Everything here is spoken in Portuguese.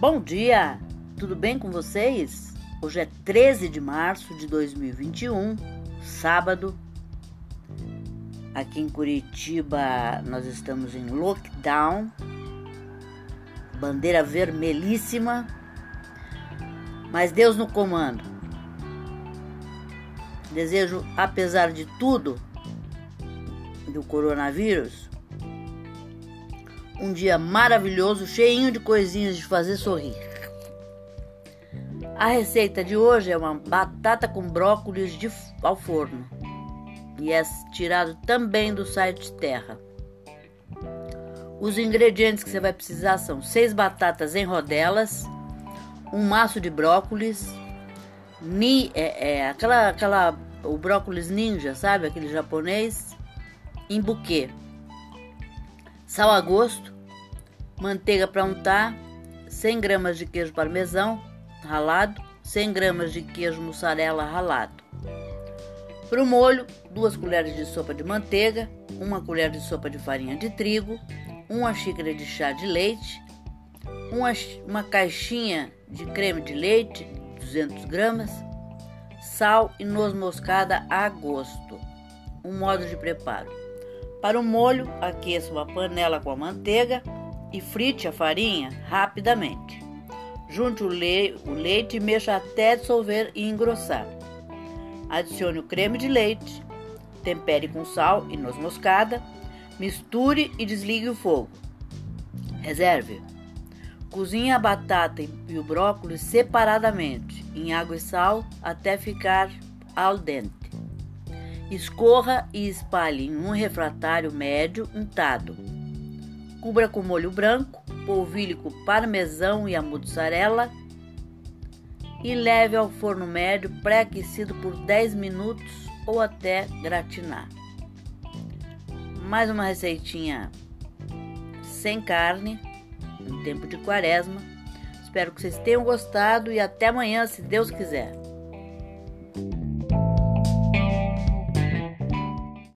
Bom dia, tudo bem com vocês? Hoje é 13 de março de 2021, sábado. Aqui em Curitiba nós estamos em lockdown, bandeira vermelhíssima, mas Deus no comando. Desejo, apesar de tudo, do coronavírus, um dia maravilhoso, cheinho de coisinhas de fazer sorrir. A receita de hoje é uma batata com brócolis de, ao forno e é tirado também do site Terra. Os ingredientes que você vai precisar são seis batatas em rodelas, um maço de brócolis, ni, é, é, aquela, aquela, o brócolis ninja, sabe, aquele japonês, em buquê sal a gosto, manteiga para untar, 100 gramas de queijo parmesão ralado, 100 gramas de queijo mussarela ralado. Para o molho, 2 colheres de sopa de manteiga, 1 colher de sopa de farinha de trigo, 1 xícara de chá de leite, uma, uma caixinha de creme de leite, 200 gramas, sal e noz moscada a gosto. Um modo de preparo. Para o molho, aqueça uma panela com a manteiga e frite a farinha rapidamente. Junte o, le o leite e mexa até dissolver e engrossar. Adicione o creme de leite, tempere com sal e noz moscada, misture e desligue o fogo. Reserve. Cozinhe a batata e o brócolis separadamente em água e sal até ficar al dente. Escorra e espalhe em um refratário médio untado. Cubra com molho branco, polvilhe com parmesão e a mussarela e leve ao forno médio pré-aquecido por 10 minutos ou até gratinar. Mais uma receitinha sem carne, em tempo de quaresma. Espero que vocês tenham gostado e até amanhã, se Deus quiser.